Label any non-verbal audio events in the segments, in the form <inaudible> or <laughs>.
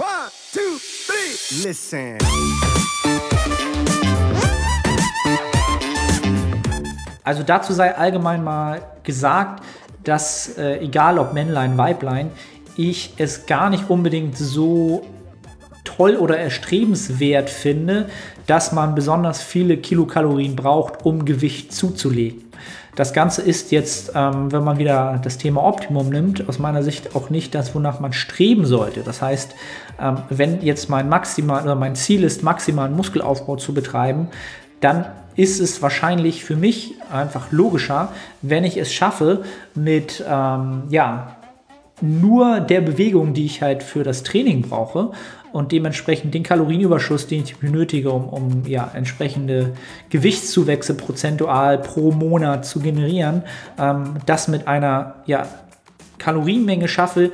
One, two, three. Listen. Also dazu sei allgemein mal gesagt, dass äh, egal ob Männlein, Weiblein, ich es gar nicht unbedingt so toll oder erstrebenswert finde, dass man besonders viele Kilokalorien braucht, um Gewicht zuzulegen. Das Ganze ist jetzt, ähm, wenn man wieder das Thema Optimum nimmt, aus meiner Sicht auch nicht das, wonach man streben sollte. Das heißt, ähm, wenn jetzt mein maximal oder mein Ziel ist, maximalen Muskelaufbau zu betreiben, dann ist es wahrscheinlich für mich einfach logischer, wenn ich es schaffe, mit ähm, ja, nur der Bewegung, die ich halt für das Training brauche und dementsprechend den Kalorienüberschuss, den ich benötige, um, um ja, entsprechende Gewichtszuwächse prozentual pro Monat zu generieren, ähm, das mit einer ja, Kalorienmenge schaffe,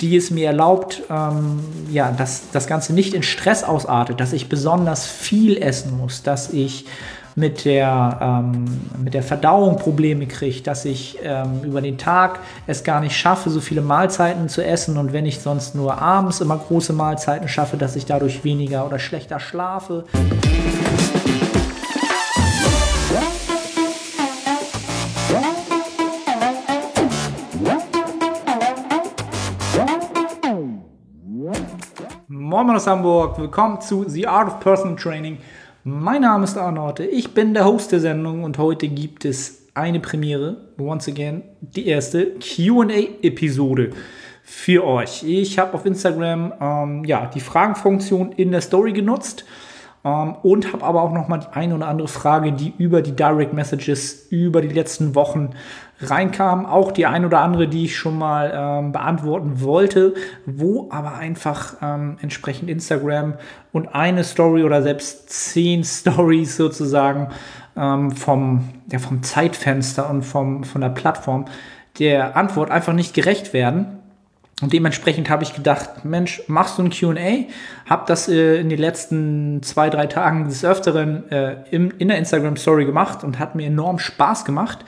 die es mir erlaubt, ähm, ja, dass das Ganze nicht in Stress ausartet, dass ich besonders viel essen muss, dass ich mit der, ähm, mit der Verdauung Probleme kriege, dass ich ähm, über den Tag es gar nicht schaffe, so viele Mahlzeiten zu essen und wenn ich sonst nur abends immer große Mahlzeiten schaffe, dass ich dadurch weniger oder schlechter schlafe. Moin aus Hamburg, willkommen zu The Art of Personal Training. Mein Name ist Arnorte, ich bin der Host der Sendung und heute gibt es eine Premiere, once again, die erste QA-Episode für euch. Ich habe auf Instagram ähm, ja, die Fragenfunktion in der Story genutzt ähm, und habe aber auch noch mal die eine oder andere Frage, die über die Direct Messages über die letzten Wochen reinkam. Auch die ein oder andere, die ich schon mal ähm, beantworten wollte, wo aber einfach ähm, entsprechend Instagram und eine Story oder selbst zehn <laughs> Stories sozusagen ähm, vom, ja, vom Zeitfenster und vom, von der Plattform der Antwort einfach nicht gerecht werden. Und dementsprechend habe ich gedacht, Mensch, machst du ein QA? Hab das äh, in den letzten zwei, drei Tagen des Öfteren äh, im, in der Instagram Story gemacht und hat mir enorm Spaß gemacht.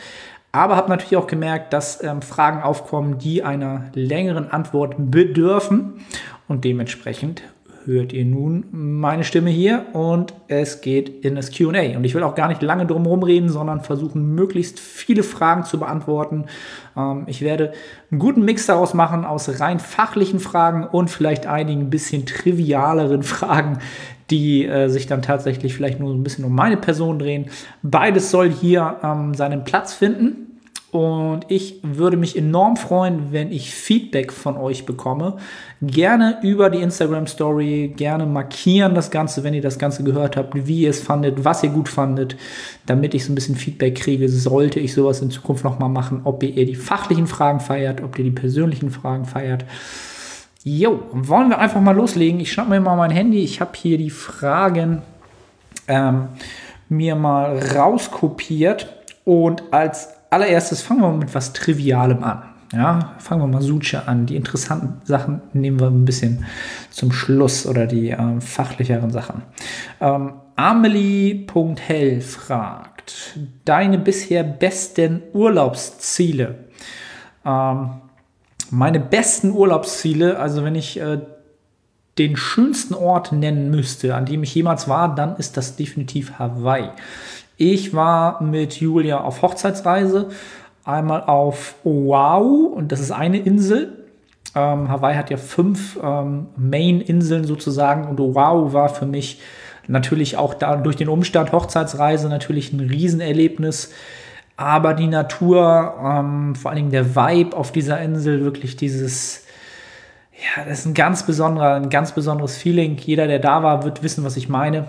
Aber habe natürlich auch gemerkt, dass ähm, Fragen aufkommen, die einer längeren Antwort bedürfen. Und dementsprechend hört ihr nun meine Stimme hier und es geht in das QA. Und ich will auch gar nicht lange drum reden, sondern versuchen, möglichst viele Fragen zu beantworten. Ähm, ich werde einen guten Mix daraus machen aus rein fachlichen Fragen und vielleicht einigen bisschen trivialeren <laughs> Fragen, die äh, sich dann tatsächlich vielleicht nur ein bisschen um meine Person drehen. Beides soll hier ähm, seinen Platz finden. Und ich würde mich enorm freuen, wenn ich Feedback von euch bekomme. Gerne über die Instagram Story, gerne markieren das Ganze, wenn ihr das Ganze gehört habt, wie ihr es fandet, was ihr gut fandet, damit ich so ein bisschen Feedback kriege, sollte ich sowas in Zukunft nochmal machen, ob ihr die fachlichen Fragen feiert, ob ihr die persönlichen Fragen feiert. Jo, wollen wir einfach mal loslegen. Ich schnapp mir mal mein Handy. Ich habe hier die Fragen ähm, mir mal rauskopiert und als allererstes fangen wir mit was Trivialem an. Ja, fangen wir mal Suche an. Die interessanten Sachen nehmen wir ein bisschen zum Schluss oder die ähm, fachlicheren Sachen. Ähm, Amelie.hell fragt, deine bisher besten Urlaubsziele? Ähm, meine besten Urlaubsziele, also wenn ich äh, den schönsten Ort nennen müsste, an dem ich jemals war, dann ist das definitiv Hawaii. Ich war mit Julia auf Hochzeitsreise, einmal auf Oahu, und das ist eine Insel. Ähm, Hawaii hat ja fünf ähm, Main-Inseln sozusagen, und Oahu war für mich natürlich auch da durch den Umstand Hochzeitsreise natürlich ein Riesenerlebnis. Aber die Natur, ähm, vor allen Dingen der Vibe auf dieser Insel, wirklich dieses, ja, das ist ein ganz besonderer, ein ganz besonderes Feeling. Jeder, der da war, wird wissen, was ich meine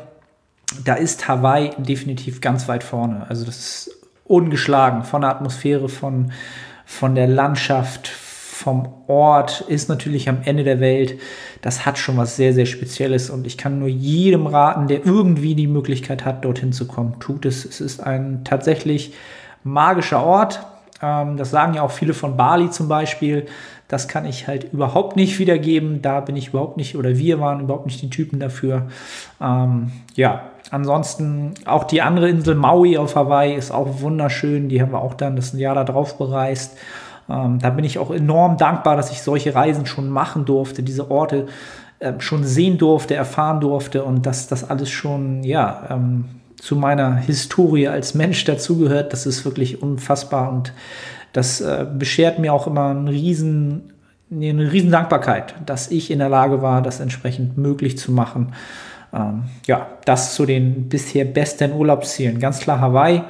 da ist Hawaii definitiv ganz weit vorne. Also das ist ungeschlagen von der Atmosphäre, von, von der Landschaft, vom Ort, ist natürlich am Ende der Welt. Das hat schon was sehr, sehr Spezielles und ich kann nur jedem raten, der irgendwie die Möglichkeit hat, dorthin zu kommen, tut es. Es ist ein tatsächlich magischer Ort. Ähm, das sagen ja auch viele von Bali zum Beispiel. Das kann ich halt überhaupt nicht wiedergeben. Da bin ich überhaupt nicht, oder wir waren überhaupt nicht die Typen dafür. Ähm, ja, ansonsten auch die andere Insel Maui auf Hawaii ist auch wunderschön. Die haben wir auch dann das Jahr da drauf bereist. Ähm, da bin ich auch enorm dankbar, dass ich solche Reisen schon machen durfte, diese Orte äh, schon sehen durfte, erfahren durfte und dass das alles schon, ja, ähm, zu meiner Historie als Mensch dazugehört. Das ist wirklich unfassbar und das äh, beschert mir auch immer einen riesen, eine riesen Dankbarkeit, dass ich in der Lage war, das entsprechend möglich zu machen. Ähm, ja, das zu den bisher besten Urlaubszielen. Ganz klar Hawaii.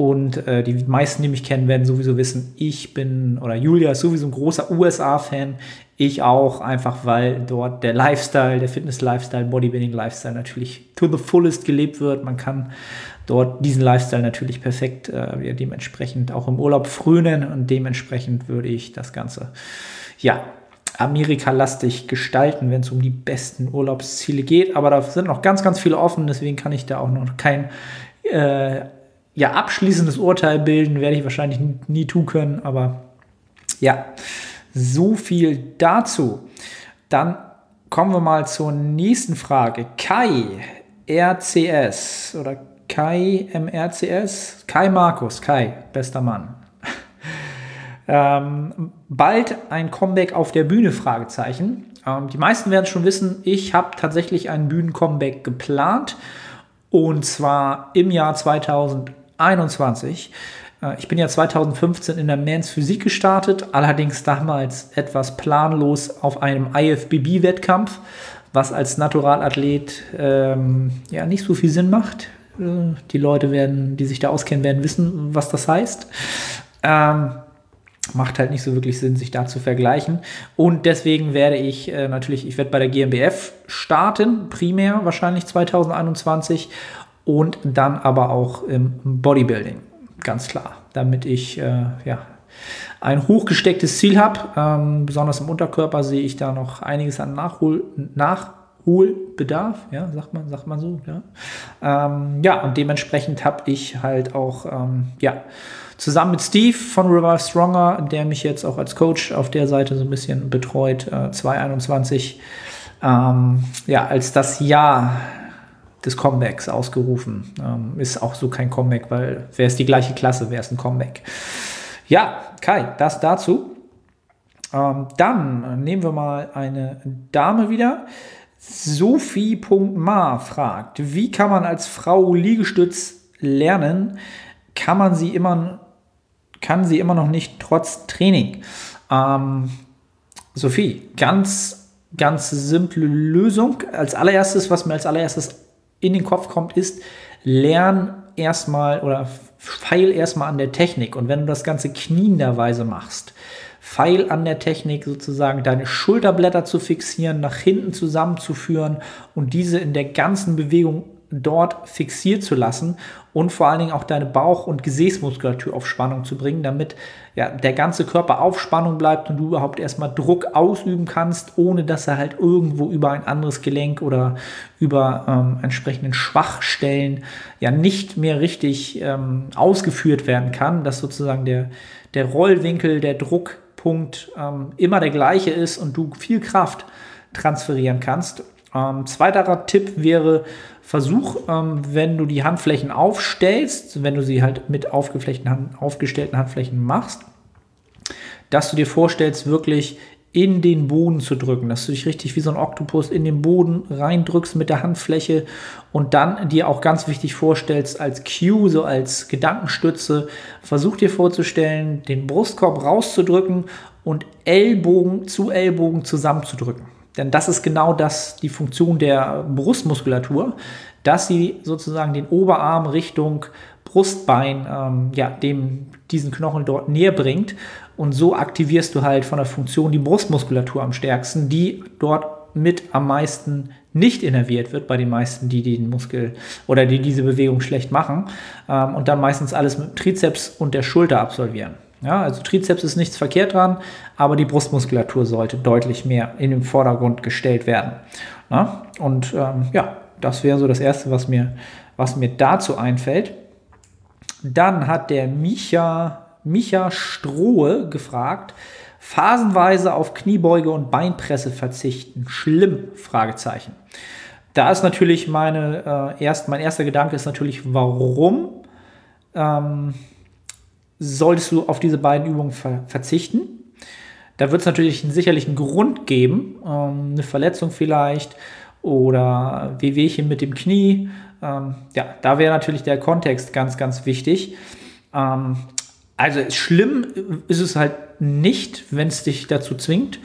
Und äh, die meisten, die mich kennen, werden sowieso wissen, ich bin, oder Julia ist sowieso ein großer USA-Fan. Ich auch, einfach weil dort der Lifestyle, der Fitness-Lifestyle, Bodybuilding-Lifestyle natürlich to the fullest gelebt wird. Man kann dort diesen Lifestyle natürlich perfekt äh, ja, dementsprechend auch im Urlaub frönen und dementsprechend würde ich das Ganze, ja, Amerika-lastig gestalten, wenn es um die besten Urlaubsziele geht. Aber da sind noch ganz, ganz viele offen, deswegen kann ich da auch noch kein äh, ja, abschließendes Urteil bilden, werde ich wahrscheinlich nie tun können, aber ja, so viel dazu. Dann kommen wir mal zur nächsten Frage. Kai RCS oder Kai MRCS? Kai Markus, Kai, bester Mann. <laughs> ähm, bald ein Comeback auf der Bühne? Fragezeichen. Ähm, die meisten werden schon wissen, ich habe tatsächlich ein Bühnen-Comeback geplant. Und zwar im Jahr 2000 21. Äh, ich bin ja 2015 in der Mans Physik gestartet, allerdings damals etwas planlos auf einem IFBB-Wettkampf, was als Naturalathlet ähm, ja nicht so viel Sinn macht. Äh, die Leute werden, die sich da auskennen, werden wissen, was das heißt. Ähm, macht halt nicht so wirklich Sinn, sich da zu vergleichen. Und deswegen werde ich äh, natürlich, ich werde bei der GmbF starten, primär wahrscheinlich 2021 und dann aber auch im Bodybuilding, ganz klar, damit ich äh, ja, ein hochgestecktes Ziel habe. Ähm, besonders im Unterkörper sehe ich da noch einiges an Nachhol Nachholbedarf, ja, sagt man, sagt man so, ja. Ähm, ja, und dementsprechend habe ich halt auch, ähm, ja, zusammen mit Steve von Revive Stronger, der mich jetzt auch als Coach auf der Seite so ein bisschen betreut, äh, 2021, ähm, ja, als das Jahr des Comebacks ausgerufen. Ähm, ist auch so kein Comeback, weil wäre es die gleiche Klasse, wäre es ein Comeback. Ja, Kai, das dazu. Ähm, dann nehmen wir mal eine Dame wieder. Sophie.ma fragt, wie kann man als Frau Liegestütz lernen? Kann man sie immer, kann sie immer noch nicht trotz Training? Ähm, Sophie, ganz, ganz simple Lösung. Als allererstes, was mir als allererstes in den Kopf kommt, ist, lern erstmal oder feil erstmal an der Technik. Und wenn du das Ganze knienderweise machst, feil an der Technik sozusagen deine Schulterblätter zu fixieren, nach hinten zusammenzuführen und diese in der ganzen Bewegung dort fixiert zu lassen und vor allen Dingen auch deine Bauch- und Gesäßmuskulatur auf Spannung zu bringen, damit ja, der ganze Körper auf Spannung bleibt und du überhaupt erstmal Druck ausüben kannst, ohne dass er halt irgendwo über ein anderes Gelenk oder über ähm, entsprechenden Schwachstellen ja nicht mehr richtig ähm, ausgeführt werden kann, dass sozusagen der, der Rollwinkel, der Druckpunkt ähm, immer der gleiche ist und du viel Kraft transferieren kannst. Ähm, zweiterer Tipp wäre, versuch, ähm, wenn du die Handflächen aufstellst, wenn du sie halt mit aufgestellten Handflächen machst, dass du dir vorstellst, wirklich in den Boden zu drücken, dass du dich richtig wie so ein Oktopus in den Boden reindrückst mit der Handfläche und dann dir auch ganz wichtig vorstellst als Cue, so als Gedankenstütze, versuch dir vorzustellen, den Brustkorb rauszudrücken und Ellbogen zu Ellbogen zusammenzudrücken. Denn das ist genau das, die Funktion der Brustmuskulatur, dass sie sozusagen den Oberarm Richtung Brustbein, ähm, ja, dem diesen Knochen dort näher bringt. Und so aktivierst du halt von der Funktion die Brustmuskulatur am stärksten, die dort mit am meisten nicht innerviert wird bei den meisten, die den Muskel oder die diese Bewegung schlecht machen ähm, und dann meistens alles mit dem Trizeps und der Schulter absolvieren. Ja, also Trizeps ist nichts verkehrt dran, aber die Brustmuskulatur sollte deutlich mehr in den Vordergrund gestellt werden. Ja, und ähm, ja, das wäre so das Erste, was mir, was mir dazu einfällt. Dann hat der Micha, Micha Strohe gefragt, phasenweise auf Kniebeuge und Beinpresse verzichten. Schlimm? Fragezeichen. Da ist natürlich meine, äh, erst, mein erster Gedanke ist natürlich, warum? Ähm, solltest du auf diese beiden Übungen ver verzichten. Da wird es natürlich einen Grund geben, ähm, eine Verletzung vielleicht oder Wehwehchen mit dem Knie. Ähm, ja, da wäre natürlich der Kontext ganz, ganz wichtig. Ähm, also schlimm ist es halt nicht, wenn es dich dazu zwingt.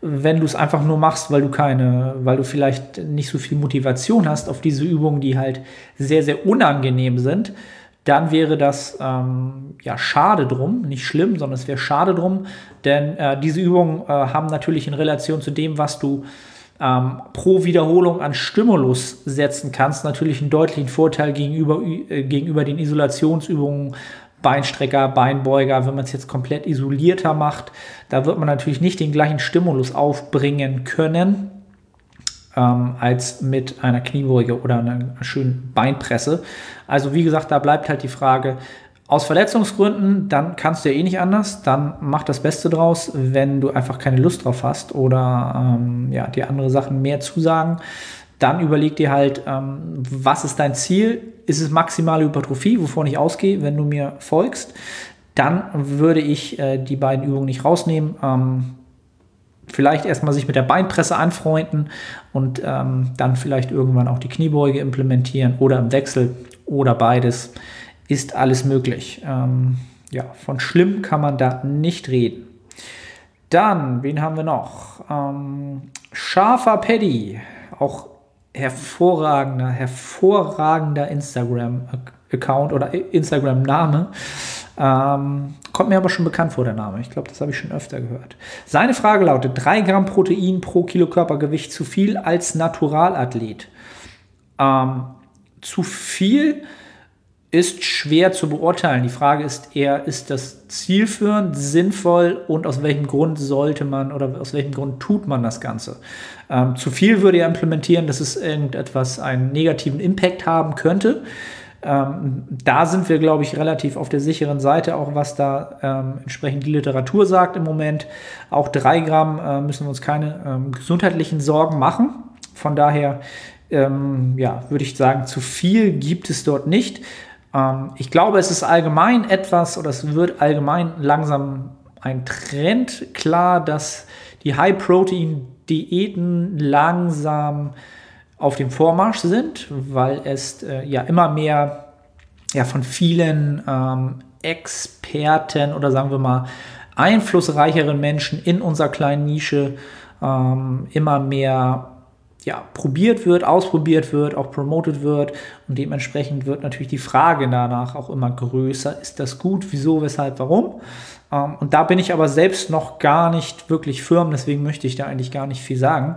Wenn du es einfach nur machst, weil du keine, weil du vielleicht nicht so viel Motivation hast auf diese Übungen, die halt sehr, sehr unangenehm sind, dann wäre das ähm, ja schade drum, nicht schlimm, sondern es wäre schade drum, denn äh, diese Übungen äh, haben natürlich in Relation zu dem, was du ähm, pro Wiederholung an Stimulus setzen kannst, natürlich einen deutlichen Vorteil gegenüber, äh, gegenüber den Isolationsübungen, Beinstrecker, Beinbeuger, wenn man es jetzt komplett isolierter macht, da wird man natürlich nicht den gleichen Stimulus aufbringen können ähm, als mit einer Kniebeuge oder einer schönen Beinpresse. Also wie gesagt, da bleibt halt die Frage, aus Verletzungsgründen, dann kannst du ja eh nicht anders. Dann mach das Beste draus, wenn du einfach keine Lust drauf hast oder ähm, ja, dir andere Sachen mehr zusagen. Dann überleg dir halt, ähm, was ist dein Ziel? Ist es maximale Hypertrophie, wovon ich ausgehe, wenn du mir folgst? Dann würde ich äh, die beiden Übungen nicht rausnehmen. Ähm, vielleicht erstmal sich mit der Beinpresse anfreunden und ähm, dann vielleicht irgendwann auch die Kniebeuge implementieren oder im Wechsel oder beides ist alles möglich. Ähm, ja, von schlimm kann man da nicht reden. Dann, wen haben wir noch? Ähm, Scharfer Paddy, auch hervorragender, hervorragender Instagram-Account oder Instagram-Name. Ähm, kommt mir aber schon bekannt vor, der Name. Ich glaube, das habe ich schon öfter gehört. Seine Frage lautet: 3 Gramm Protein pro Kilo Körpergewicht zu viel als Naturalathlet. Ähm, zu viel ist schwer zu beurteilen. Die Frage ist eher, ist das zielführend, sinnvoll und aus welchem Grund sollte man oder aus welchem Grund tut man das Ganze? Ähm, zu viel würde ja implementieren, dass es irgendetwas einen negativen Impact haben könnte. Ähm, da sind wir, glaube ich, relativ auf der sicheren Seite, auch was da ähm, entsprechend die Literatur sagt im Moment. Auch drei Gramm äh, müssen wir uns keine ähm, gesundheitlichen Sorgen machen. Von daher ähm, ja, würde ich sagen, zu viel gibt es dort nicht. Ähm, ich glaube, es ist allgemein etwas oder es wird allgemein langsam ein Trend klar, dass die High-Protein-Diäten langsam auf dem Vormarsch sind, weil es äh, ja immer mehr ja, von vielen ähm, Experten oder sagen wir mal einflussreicheren Menschen in unserer kleinen Nische ähm, immer mehr ja, probiert wird, ausprobiert wird, auch promoted wird und dementsprechend wird natürlich die Frage danach auch immer größer. Ist das gut? Wieso? Weshalb? Warum? Ähm, und da bin ich aber selbst noch gar nicht wirklich firm, deswegen möchte ich da eigentlich gar nicht viel sagen.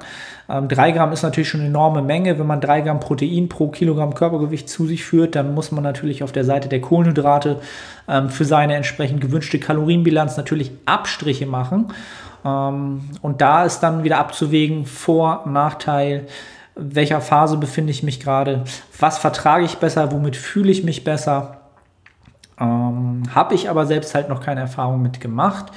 Ähm, drei Gramm ist natürlich schon eine enorme Menge. Wenn man drei Gramm Protein pro Kilogramm Körpergewicht zu sich führt, dann muss man natürlich auf der Seite der Kohlenhydrate ähm, für seine entsprechend gewünschte Kalorienbilanz natürlich Abstriche machen. Ähm, und da ist dann wieder abzuwägen, Vor-, Nachteil, welcher Phase befinde ich mich gerade, was vertrage ich besser, womit fühle ich mich besser. Ähm, habe ich aber selbst halt noch keine Erfahrung mit gemacht.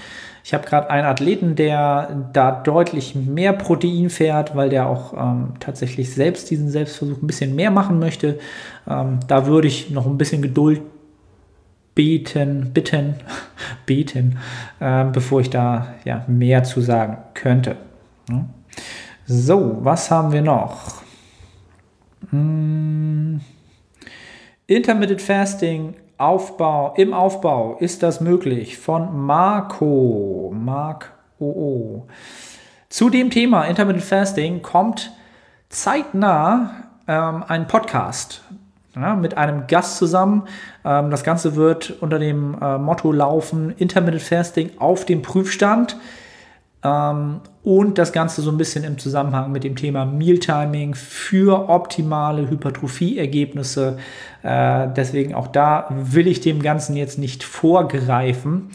Ich habe gerade einen Athleten, der da deutlich mehr Protein fährt, weil der auch ähm, tatsächlich selbst diesen Selbstversuch ein bisschen mehr machen möchte. Ähm, da würde ich noch ein bisschen Geduld beten, bitten, <laughs> beten, äh, bevor ich da ja, mehr zu sagen könnte. So, was haben wir noch? Hm. Intermittent Fasting Aufbau, im Aufbau ist das möglich von Marco, Mark OO. Zu dem Thema Intermittent Fasting kommt zeitnah ähm, ein Podcast ja, mit einem Gast zusammen. Ähm, das Ganze wird unter dem äh, Motto laufen, Intermittent Fasting auf dem Prüfstand. Ähm, und das Ganze so ein bisschen im Zusammenhang mit dem Thema Mealtiming für optimale Hypertrophie-Ergebnisse. Äh, deswegen auch da will ich dem Ganzen jetzt nicht vorgreifen.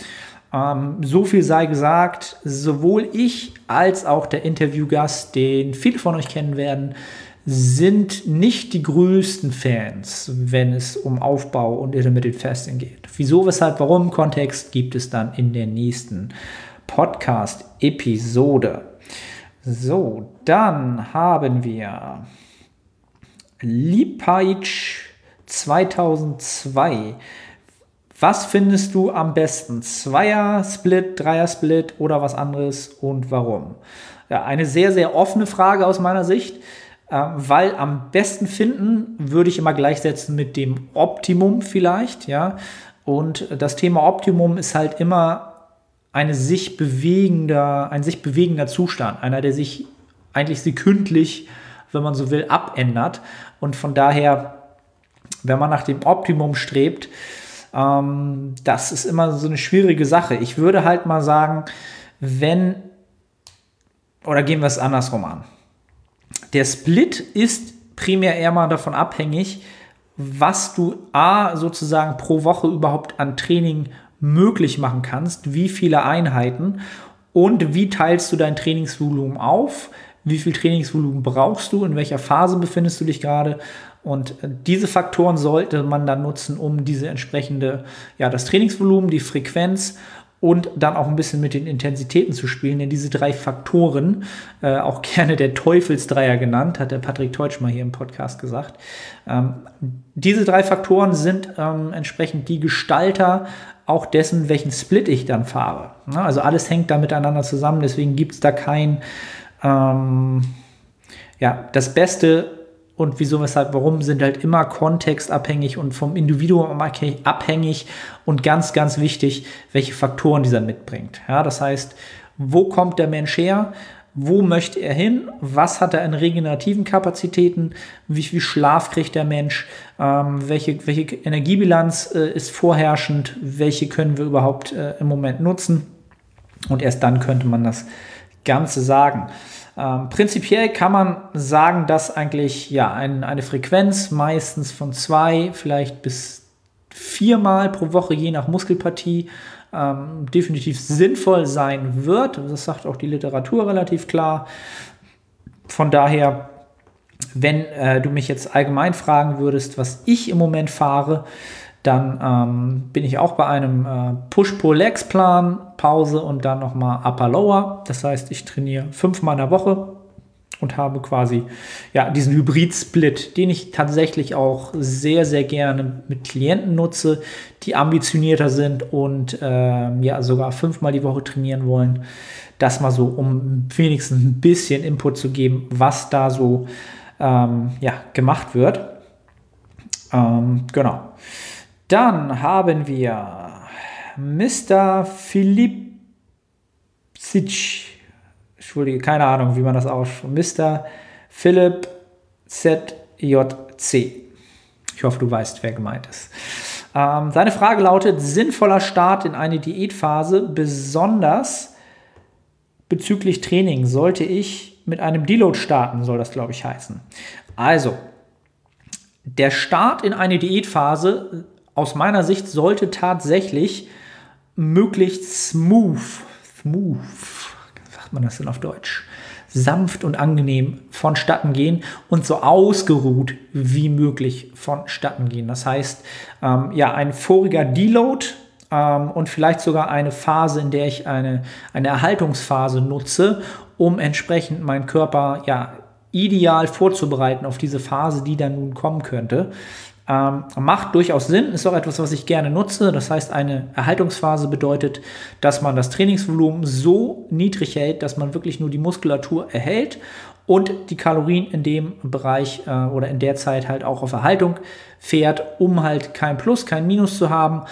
Ähm, so viel sei gesagt, sowohl ich als auch der Interviewgast, den viele von euch kennen werden, sind nicht die größten Fans, wenn es um Aufbau und Intermittent Fasting geht. Wieso, weshalb, warum? Kontext gibt es dann in der nächsten Podcast-Episode. So, dann haben wir Lipaitsch 2002. Was findest du am besten? Zweier-Split, Dreier-Split oder was anderes und warum? Ja, eine sehr, sehr offene Frage aus meiner Sicht, äh, weil am besten finden würde ich immer gleichsetzen mit dem Optimum vielleicht, ja. Und das Thema Optimum ist halt immer eine sich bewegender, ein sich bewegender Zustand, einer, der sich eigentlich sekündlich, wenn man so will, abändert. Und von daher, wenn man nach dem Optimum strebt, ähm, das ist immer so eine schwierige Sache. Ich würde halt mal sagen, wenn, oder gehen wir es andersrum an. Der Split ist primär eher mal davon abhängig, was du A sozusagen pro Woche überhaupt an Training möglich machen kannst, wie viele Einheiten und wie teilst du dein Trainingsvolumen auf, wie viel Trainingsvolumen brauchst du, in welcher Phase befindest du dich gerade und diese Faktoren sollte man dann nutzen, um diese entsprechende, ja, das Trainingsvolumen, die Frequenz und dann auch ein bisschen mit den Intensitäten zu spielen. Denn diese drei Faktoren, äh, auch <laughs> gerne der Teufelsdreier genannt, hat der Patrick Teutsch mal hier im Podcast gesagt. Ähm, diese drei Faktoren sind ähm, entsprechend die Gestalter auch dessen, welchen Split ich dann fahre. Ja, also alles hängt da miteinander zusammen, deswegen gibt es da kein, ähm, ja, das Beste und wieso, weshalb, warum sind halt immer kontextabhängig und vom Individuum abhängig und ganz, ganz wichtig, welche Faktoren dieser mitbringt. Ja, das heißt, wo kommt der Mensch her? Wo möchte er hin? Was hat er in regenerativen Kapazitäten? Wie viel Schlaf kriegt der Mensch? Ähm, welche, welche Energiebilanz äh, ist vorherrschend? Welche können wir überhaupt äh, im Moment nutzen? Und erst dann könnte man das Ganze sagen. Ähm, prinzipiell kann man sagen, dass eigentlich ja ein, eine Frequenz meistens von zwei, vielleicht bis viermal pro Woche, je nach Muskelpartie, ähm, definitiv sinnvoll sein wird. Das sagt auch die Literatur relativ klar. Von daher, wenn äh, du mich jetzt allgemein fragen würdest, was ich im Moment fahre, dann ähm, bin ich auch bei einem äh, Push-Pull-Legs-Plan, Pause und dann nochmal Upper-Lower. Das heißt, ich trainiere fünfmal in der Woche und habe quasi ja, diesen Hybrid-Split, den ich tatsächlich auch sehr, sehr gerne mit Klienten nutze, die ambitionierter sind und äh, ja sogar fünfmal die Woche trainieren wollen. Das mal so, um wenigstens ein bisschen Input zu geben, was da so ähm, ja, gemacht wird. Ähm, genau. Dann haben wir Mr. Philipp Sitsch. Entschuldige, keine Ahnung, wie man das ausspricht. Mr. Philipp ZJC. Ich hoffe, du weißt, wer gemeint ist. Ähm, seine Frage lautet: sinnvoller Start in eine Diätphase, besonders bezüglich Training. Sollte ich mit einem Deload starten, soll das, glaube ich, heißen. Also, der Start in eine Diätphase aus meiner Sicht sollte tatsächlich möglichst smooth, smooth, sagt man das denn auf Deutsch, sanft und angenehm vonstatten gehen und so ausgeruht wie möglich vonstatten gehen. Das heißt, ähm, ja, ein voriger Deload ähm, und vielleicht sogar eine Phase, in der ich eine, eine Erhaltungsphase nutze, um entsprechend meinen Körper ja ideal vorzubereiten auf diese Phase, die dann nun kommen könnte. Ähm, macht durchaus Sinn, ist auch etwas, was ich gerne nutze. Das heißt, eine Erhaltungsphase bedeutet, dass man das Trainingsvolumen so niedrig hält, dass man wirklich nur die Muskulatur erhält und die Kalorien in dem Bereich äh, oder in der Zeit halt auch auf Erhaltung fährt, um halt kein Plus, kein Minus zu haben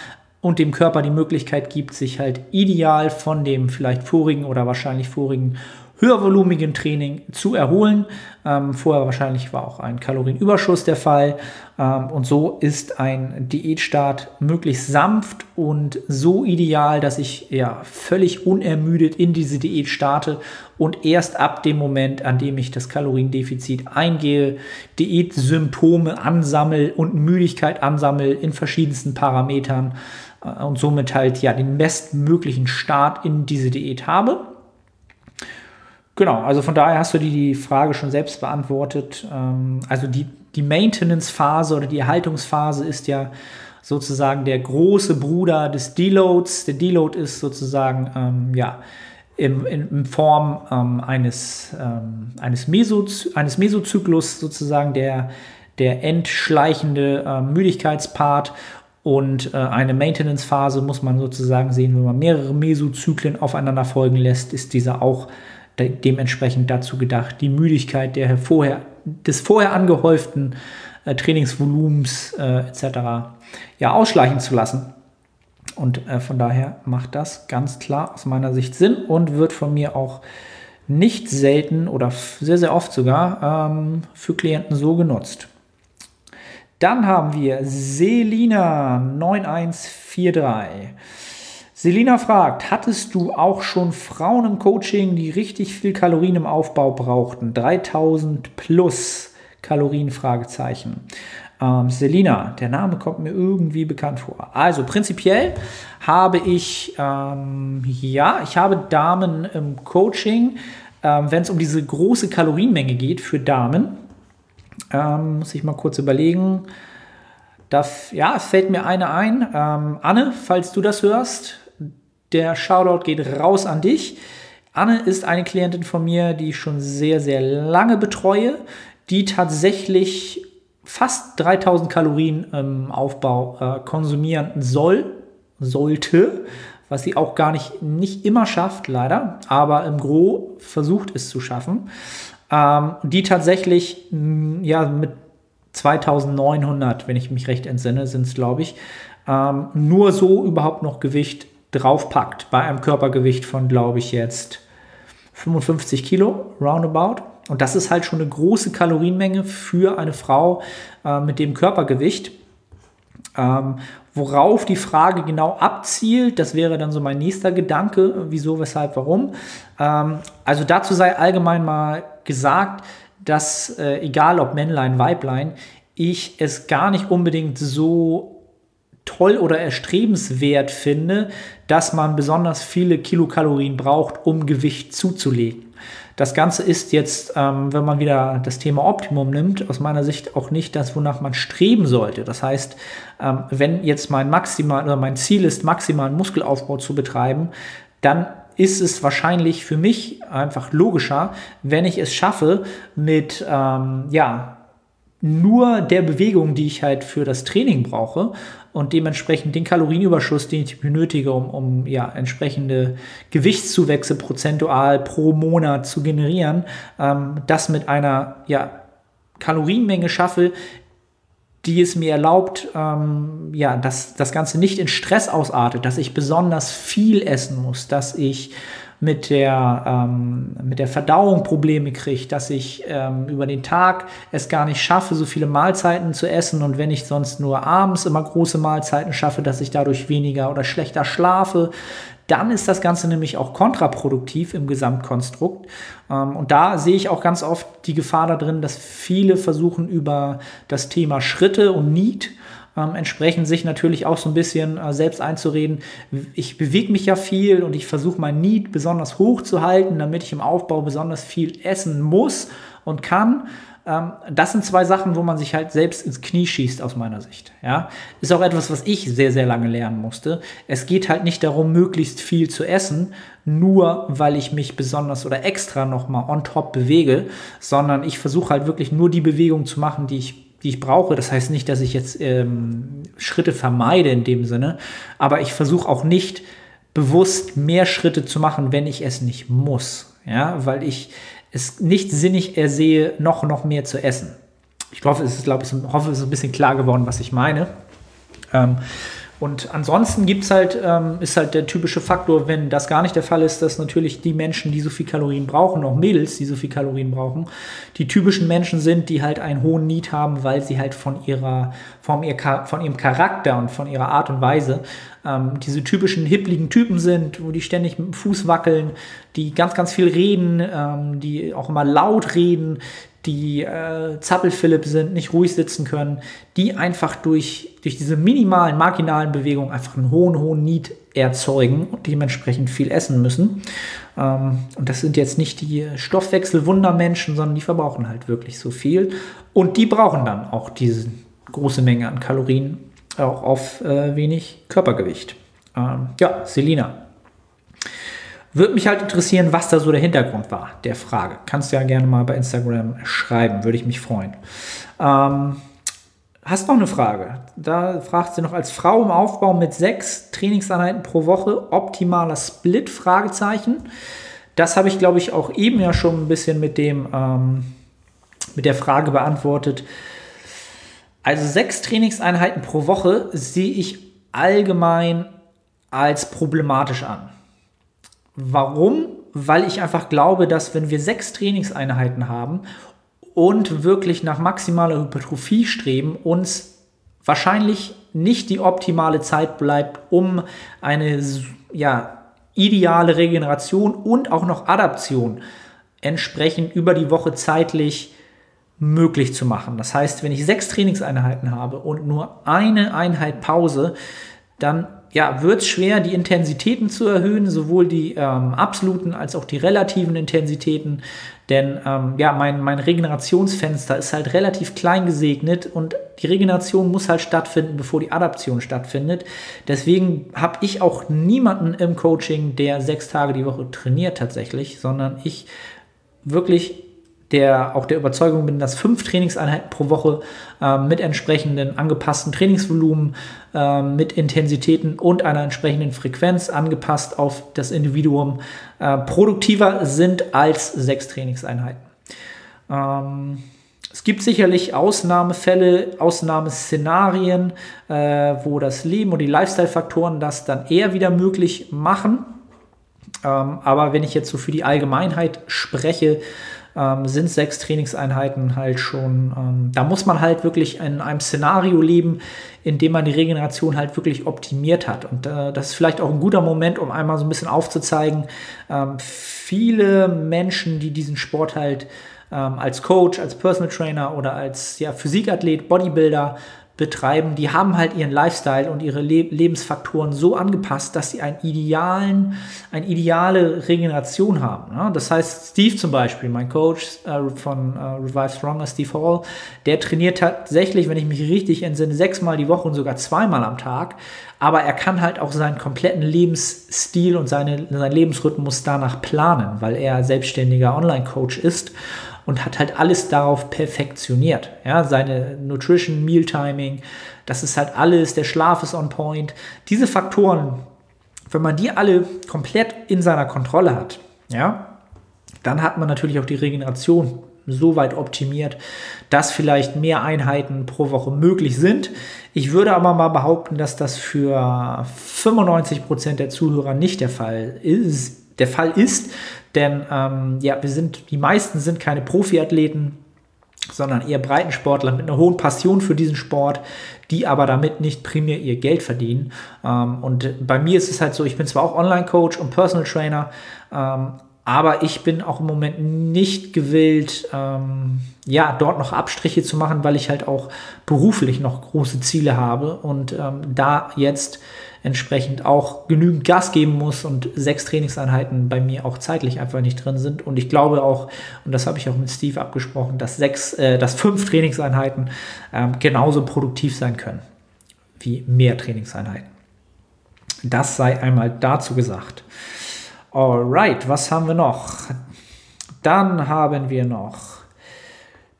und dem Körper die Möglichkeit gibt, sich halt ideal von dem vielleicht vorigen oder wahrscheinlich vorigen höhervolumigen Training zu erholen. Ähm, vorher wahrscheinlich war auch ein Kalorienüberschuss der Fall. Ähm, und so ist ein Diätstart möglichst sanft und so ideal, dass ich ja völlig unermüdet in diese Diät starte und erst ab dem Moment, an dem ich das Kaloriendefizit eingehe, Diätsymptome ansammel und Müdigkeit ansammel in verschiedensten Parametern äh, und somit halt ja den bestmöglichen Start in diese Diät habe. Genau, also von daher hast du die, die Frage schon selbst beantwortet. Ähm, also die, die Maintenance-Phase oder die Erhaltungsphase ist ja sozusagen der große Bruder des Deloads. Der Deload ist sozusagen, ähm, ja, in, in, in Form ähm, eines, ähm, eines, Meso, eines Mesozyklus sozusagen der, der entschleichende äh, Müdigkeitspart Und äh, eine Maintenance-Phase muss man sozusagen sehen, wenn man mehrere Mesozyklen aufeinander folgen lässt, ist dieser auch de dementsprechend dazu gedacht, die Müdigkeit der vorher, des vorher angehäuften äh, Trainingsvolumens äh, etc. ja ausschleichen zu lassen. Und äh, von daher macht das ganz klar aus meiner Sicht Sinn und wird von mir auch nicht selten oder sehr, sehr oft sogar ähm, für Klienten so genutzt. Dann haben wir Selina 9143. Selina fragt, hattest du auch schon Frauen im Coaching, die richtig viel Kalorien im Aufbau brauchten? 3000 plus Kalorien? Fragezeichen. Ähm, Selina, der Name kommt mir irgendwie bekannt vor. Also prinzipiell habe ich, ähm, ja, ich habe Damen im Coaching, ähm, wenn es um diese große Kalorienmenge geht für Damen. Ähm, muss ich mal kurz überlegen. Da, ja, fällt mir eine ein. Ähm, Anne, falls du das hörst, der Shoutout geht raus an dich. Anne ist eine Klientin von mir, die ich schon sehr, sehr lange betreue, die tatsächlich fast 3000 Kalorien im Aufbau äh, konsumieren soll, sollte, was sie auch gar nicht, nicht immer schafft, leider, aber im Gro versucht es zu schaffen, ähm, die tatsächlich mh, ja mit 2900, wenn ich mich recht entsinne, sind es, glaube ich, ähm, nur so überhaupt noch Gewicht draufpackt, bei einem Körpergewicht von, glaube ich, jetzt 55 Kilo, roundabout. Und das ist halt schon eine große Kalorienmenge für eine Frau äh, mit dem Körpergewicht. Ähm, worauf die Frage genau abzielt, das wäre dann so mein nächster Gedanke, wieso, weshalb, warum. Ähm, also dazu sei allgemein mal gesagt, dass äh, egal ob Männlein, Weiblein, ich es gar nicht unbedingt so toll oder erstrebenswert finde, dass man besonders viele Kilokalorien braucht, um Gewicht zuzulegen. Das Ganze ist jetzt, ähm, wenn man wieder das Thema Optimum nimmt, aus meiner Sicht auch nicht das, wonach man streben sollte. Das heißt, ähm, wenn jetzt mein maximal oder mein Ziel ist, maximalen Muskelaufbau zu betreiben, dann ist es wahrscheinlich für mich einfach logischer, wenn ich es schaffe, mit ähm, ja, nur der Bewegung, die ich halt für das Training brauche, und dementsprechend den Kalorienüberschuss, den ich benötige, um, um ja, entsprechende Gewichtszuwächse prozentual pro Monat zu generieren, ähm, das mit einer ja, Kalorienmenge schaffe, die es mir erlaubt, ähm, ja, dass das Ganze nicht in Stress ausartet, dass ich besonders viel essen muss, dass ich mit der, ähm, mit der Verdauung Probleme kriege, dass ich ähm, über den Tag es gar nicht schaffe, so viele Mahlzeiten zu essen und wenn ich sonst nur abends immer große Mahlzeiten schaffe, dass ich dadurch weniger oder schlechter schlafe, dann ist das Ganze nämlich auch kontraproduktiv im Gesamtkonstrukt. Ähm, und da sehe ich auch ganz oft die Gefahr da drin, dass viele versuchen über das Thema Schritte und Need ähm, entsprechend sich natürlich auch so ein bisschen äh, selbst einzureden, ich bewege mich ja viel und ich versuche mein Need besonders hoch zu halten, damit ich im Aufbau besonders viel essen muss und kann. Ähm, das sind zwei Sachen, wo man sich halt selbst ins Knie schießt, aus meiner Sicht. Ja? Ist auch etwas, was ich sehr, sehr lange lernen musste. Es geht halt nicht darum, möglichst viel zu essen, nur weil ich mich besonders oder extra nochmal on top bewege, sondern ich versuche halt wirklich nur die Bewegung zu machen, die ich die ich brauche. Das heißt nicht, dass ich jetzt ähm, Schritte vermeide in dem Sinne, aber ich versuche auch nicht bewusst mehr Schritte zu machen, wenn ich es nicht muss. Ja, weil ich es nicht sinnig ersehe, noch, noch mehr zu essen. Ich hoffe, es ist, glaube ich, hoffe, es ist ein bisschen klar geworden, was ich meine. Ähm, und ansonsten gibt's halt, ähm, ist halt der typische Faktor, wenn das gar nicht der Fall ist, dass natürlich die Menschen, die so viel Kalorien brauchen, auch Mädels, die so viel Kalorien brauchen, die typischen Menschen sind, die halt einen hohen Need haben, weil sie halt von ihrer, von, ihr, von ihrem Charakter und von ihrer Art und Weise ähm, diese typischen hippligen Typen sind, wo die ständig mit dem Fuß wackeln, die ganz, ganz viel reden, ähm, die auch immer laut reden, die äh, Zappelphilipp sind, nicht ruhig sitzen können, die einfach durch, durch diese minimalen, marginalen Bewegungen einfach einen hohen, hohen Need erzeugen und dementsprechend viel essen müssen. Ähm, und das sind jetzt nicht die Stoffwechselwundermenschen, sondern die verbrauchen halt wirklich so viel. Und die brauchen dann auch diese große Menge an Kalorien, auch auf äh, wenig Körpergewicht. Ähm, ja, Selina, würde mich halt interessieren, was da so der Hintergrund war, der Frage. Kannst du ja gerne mal bei Instagram schreiben, würde ich mich freuen. Ähm, hast noch eine Frage. Da fragt sie noch als Frau im Aufbau mit sechs Trainingseinheiten pro Woche optimaler Split? Fragezeichen. Das habe ich, glaube ich, auch eben ja schon ein bisschen mit dem ähm, mit der Frage beantwortet. Also sechs Trainingseinheiten pro Woche sehe ich allgemein als problematisch an. Warum? Weil ich einfach glaube, dass wenn wir sechs Trainingseinheiten haben und wirklich nach maximaler Hypertrophie streben, uns wahrscheinlich nicht die optimale Zeit bleibt, um eine ja, ideale Regeneration und auch noch Adaption entsprechend über die Woche zeitlich möglich zu machen. Das heißt, wenn ich sechs Trainingseinheiten habe und nur eine Einheit Pause, dann ja, wird es schwer, die Intensitäten zu erhöhen, sowohl die ähm, absoluten als auch die relativen Intensitäten. Denn ähm, ja, mein, mein Regenerationsfenster ist halt relativ klein gesegnet und die Regeneration muss halt stattfinden, bevor die Adaption stattfindet. Deswegen habe ich auch niemanden im Coaching, der sechs Tage die Woche trainiert tatsächlich, sondern ich wirklich der auch der Überzeugung bin, dass fünf Trainingseinheiten pro Woche äh, mit entsprechenden angepassten Trainingsvolumen, äh, mit Intensitäten und einer entsprechenden Frequenz angepasst auf das Individuum äh, produktiver sind als sechs Trainingseinheiten. Ähm, es gibt sicherlich Ausnahmefälle, Ausnahmeszenarien, äh, wo das Leben und die Lifestyle-Faktoren das dann eher wieder möglich machen. Ähm, aber wenn ich jetzt so für die Allgemeinheit spreche, ähm, sind sechs Trainingseinheiten halt schon, ähm, da muss man halt wirklich in einem Szenario leben, in dem man die Regeneration halt wirklich optimiert hat. Und äh, das ist vielleicht auch ein guter Moment, um einmal so ein bisschen aufzuzeigen, ähm, viele Menschen, die diesen Sport halt ähm, als Coach, als Personal Trainer oder als ja, Physikathlet, Bodybuilder betreiben, die haben halt ihren Lifestyle und ihre Le Lebensfaktoren so angepasst, dass sie einen idealen, eine ideale Regeneration haben. Ne? Das heißt, Steve zum Beispiel, mein Coach äh, von äh, Revive Stronger, Steve Hall, der trainiert tatsächlich, wenn ich mich richtig entsinne, sechsmal die Woche und sogar zweimal am Tag. Aber er kann halt auch seinen kompletten Lebensstil und seine, seinen Lebensrhythmus danach planen, weil er selbstständiger Online-Coach ist und hat halt alles darauf perfektioniert. Ja, seine Nutrition, Meal Timing, das ist halt alles, der Schlaf ist on point. Diese Faktoren, wenn man die alle komplett in seiner Kontrolle hat, ja, dann hat man natürlich auch die Regeneration so weit optimiert, dass vielleicht mehr Einheiten pro Woche möglich sind. Ich würde aber mal behaupten, dass das für 95 Prozent der Zuhörer nicht der Fall ist. Der Fall ist, denn ähm, ja, wir sind, die meisten sind keine Profiathleten, sondern eher Breitensportler mit einer hohen Passion für diesen Sport, die aber damit nicht primär ihr Geld verdienen. Ähm, und bei mir ist es halt so, ich bin zwar auch Online-Coach und Personal Trainer, ähm, aber ich bin auch im Moment nicht gewillt, ähm, ja, dort noch Abstriche zu machen, weil ich halt auch beruflich noch große Ziele habe und ähm, da jetzt entsprechend auch genügend Gas geben muss und sechs Trainingseinheiten bei mir auch zeitlich einfach nicht drin sind. Und ich glaube auch, und das habe ich auch mit Steve abgesprochen, dass sechs, äh, dass fünf Trainingseinheiten ähm, genauso produktiv sein können wie mehr Trainingseinheiten. Das sei einmal dazu gesagt. Alright, was haben wir noch? Dann haben wir noch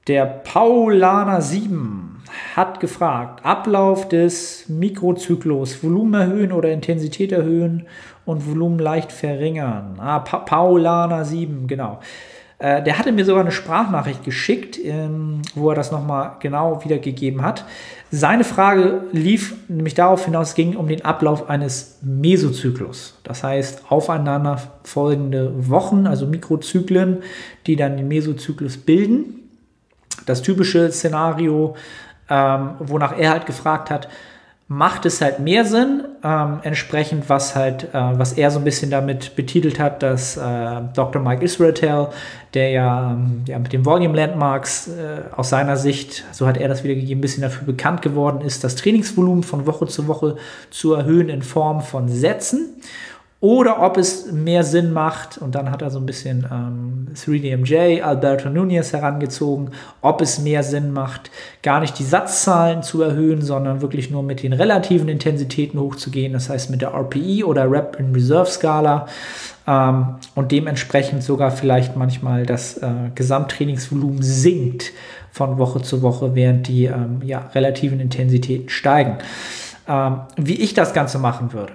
der Paulaner 7 hat gefragt, Ablauf des Mikrozyklus, Volumen erhöhen oder Intensität erhöhen und Volumen leicht verringern. Ah, pa Paulana 7, genau. Äh, der hatte mir sogar eine Sprachnachricht geschickt, ähm, wo er das nochmal genau wiedergegeben hat. Seine Frage lief nämlich darauf hinaus, es ging um den Ablauf eines Mesozyklus. Das heißt, aufeinander folgende Wochen, also Mikrozyklen, die dann den Mesozyklus bilden. Das typische Szenario ähm, wonach er halt gefragt hat, macht es halt mehr Sinn, ähm, entsprechend was halt, äh, was er so ein bisschen damit betitelt hat, dass äh, Dr. Mike Israel, der ja, ähm, ja mit den Volume Landmarks äh, aus seiner Sicht, so hat er das wiedergegeben, ein bisschen dafür bekannt geworden ist, das Trainingsvolumen von Woche zu Woche zu erhöhen in Form von Sätzen oder ob es mehr Sinn macht, und dann hat er so ein bisschen ähm, 3DMJ, Alberto Nunez herangezogen, ob es mehr Sinn macht, gar nicht die Satzzahlen zu erhöhen, sondern wirklich nur mit den relativen Intensitäten hochzugehen, das heißt mit der RPE oder Rep in Reserve Skala ähm, und dementsprechend sogar vielleicht manchmal das äh, Gesamttrainingsvolumen sinkt, von Woche zu Woche, während die ähm, ja, relativen Intensitäten steigen. Ähm, wie ich das Ganze machen würde.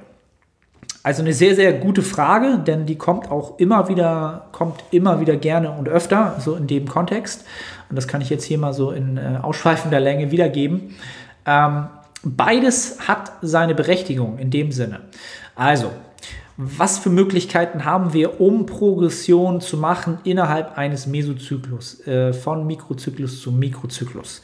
Also eine sehr, sehr gute Frage, denn die kommt auch immer wieder, kommt immer wieder gerne und öfter, so in dem Kontext. Und das kann ich jetzt hier mal so in äh, ausschweifender Länge wiedergeben. Ähm, beides hat seine Berechtigung in dem Sinne. Also, was für Möglichkeiten haben wir, um Progression zu machen innerhalb eines Mesozyklus, äh, von Mikrozyklus zu Mikrozyklus?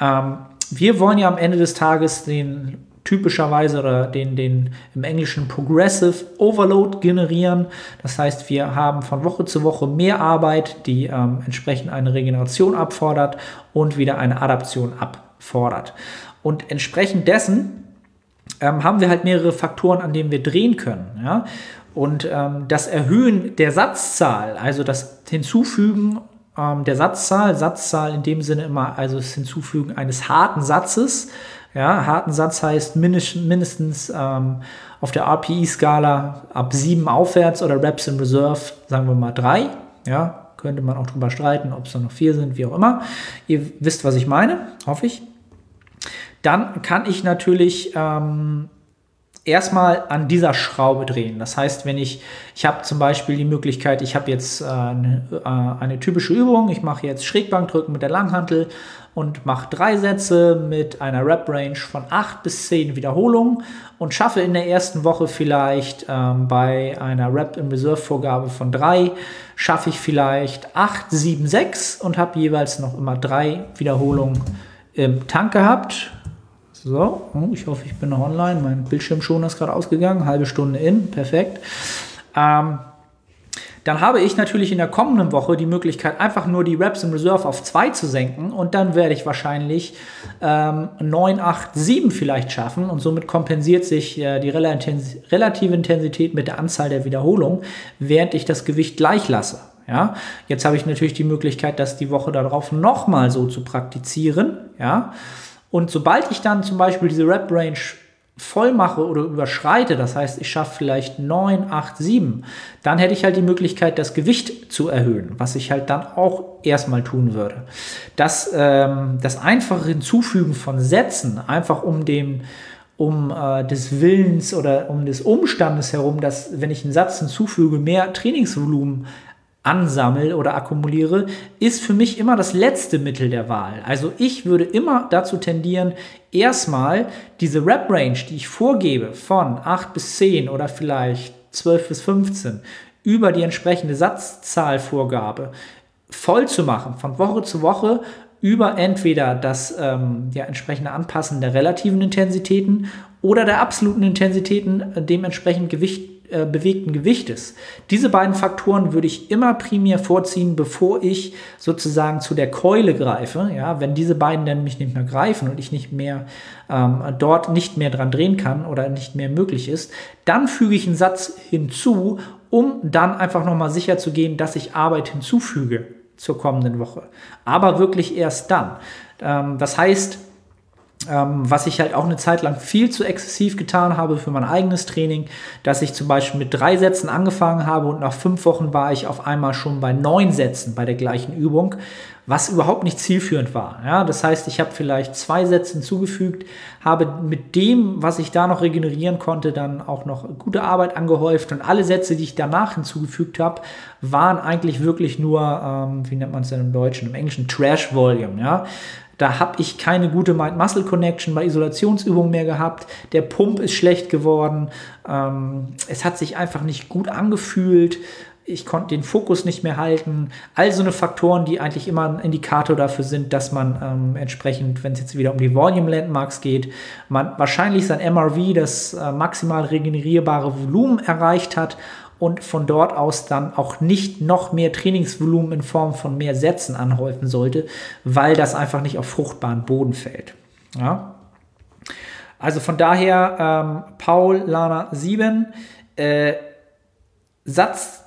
Ähm, wir wollen ja am Ende des Tages den typischerweise oder den, den im Englischen Progressive Overload generieren. Das heißt, wir haben von Woche zu Woche mehr Arbeit, die ähm, entsprechend eine Regeneration abfordert und wieder eine Adaption abfordert. Und entsprechend dessen ähm, haben wir halt mehrere Faktoren, an denen wir drehen können. Ja? Und ähm, das Erhöhen der Satzzahl, also das Hinzufügen ähm, der Satzzahl, Satzzahl in dem Sinne immer, also das Hinzufügen eines harten Satzes, ja, harten Satz heißt mindestens ähm, auf der RPE-Skala ab 7 aufwärts oder Reps in Reserve, sagen wir mal 3. Ja, könnte man auch drüber streiten, ob es noch 4 sind, wie auch immer. Ihr wisst, was ich meine, hoffe ich. Dann kann ich natürlich ähm, erstmal an dieser Schraube drehen. Das heißt, wenn ich, ich habe zum Beispiel die Möglichkeit, ich habe jetzt äh, eine, äh, eine, typische Übung, ich mache jetzt Schrägbankdrücken mit der Langhantel und mache drei Sätze mit einer Rep-Range von 8 bis 10 Wiederholungen und schaffe in der ersten Woche vielleicht ähm, bei einer Rep in Reserve-Vorgabe von 3, schaffe ich vielleicht 8, 7, 6 und habe jeweils noch immer drei Wiederholungen im Tank gehabt. So, oh, ich hoffe, ich bin noch online. Mein Bildschirmschoner ist gerade ausgegangen, halbe Stunde in, perfekt. Ähm, dann habe ich natürlich in der kommenden Woche die Möglichkeit, einfach nur die Reps in Reserve auf 2 zu senken und dann werde ich wahrscheinlich ähm, 9, 8, 7 vielleicht schaffen und somit kompensiert sich äh, die relative Intensität mit der Anzahl der Wiederholungen, während ich das Gewicht gleich lasse. Ja, jetzt habe ich natürlich die Möglichkeit, das die Woche darauf nochmal so zu praktizieren. Ja, und sobald ich dann zum Beispiel diese Rep-Range voll mache oder überschreite, das heißt, ich schaffe vielleicht 9, 8, 7, dann hätte ich halt die Möglichkeit, das Gewicht zu erhöhen, was ich halt dann auch erstmal tun würde. Das, ähm, das einfache Hinzufügen von Sätzen, einfach um dem um äh, des Willens oder um des Umstandes herum, dass wenn ich einen Satz hinzufüge, mehr Trainingsvolumen ansammle oder akkumuliere, ist für mich immer das letzte Mittel der Wahl. Also ich würde immer dazu tendieren, erstmal diese Rep-Range, die ich vorgebe, von 8 bis 10 oder vielleicht 12 bis 15, über die entsprechende Satzzahlvorgabe voll zu machen, von Woche zu Woche über entweder das ähm, ja, entsprechende Anpassen der relativen Intensitäten oder der absoluten Intensitäten äh, dementsprechend Gewicht äh, bewegten Gewichtes. Diese beiden Faktoren würde ich immer primär vorziehen, bevor ich sozusagen zu der Keule greife. Ja, wenn diese beiden dann mich nicht mehr greifen und ich nicht mehr ähm, dort nicht mehr dran drehen kann oder nicht mehr möglich ist, dann füge ich einen Satz hinzu, um dann einfach nochmal sicher zu gehen, dass ich Arbeit hinzufüge zur kommenden Woche. Aber wirklich erst dann. Ähm, das heißt, ähm, was ich halt auch eine Zeit lang viel zu exzessiv getan habe für mein eigenes Training, dass ich zum Beispiel mit drei Sätzen angefangen habe und nach fünf Wochen war ich auf einmal schon bei neun Sätzen bei der gleichen Übung, was überhaupt nicht zielführend war. Ja, das heißt, ich habe vielleicht zwei Sätze hinzugefügt, habe mit dem, was ich da noch regenerieren konnte, dann auch noch gute Arbeit angehäuft und alle Sätze, die ich danach hinzugefügt habe, waren eigentlich wirklich nur, ähm, wie nennt man es denn im Deutschen, im Englischen Trash Volume. Ja, da habe ich keine gute Mind-Muscle-Connection bei Isolationsübungen mehr gehabt. Der Pump ist schlecht geworden. Ähm, es hat sich einfach nicht gut angefühlt. Ich konnte den Fokus nicht mehr halten. All so eine Faktoren, die eigentlich immer ein Indikator dafür sind, dass man ähm, entsprechend, wenn es jetzt wieder um die Volume Landmarks geht, man wahrscheinlich sein MRV, das äh, maximal regenerierbare Volumen erreicht hat und von dort aus dann auch nicht noch mehr Trainingsvolumen in Form von mehr Sätzen anhäufen sollte, weil das einfach nicht auf fruchtbaren Boden fällt. Ja? Also von daher, ähm, Paul Lana 7, äh, Satz,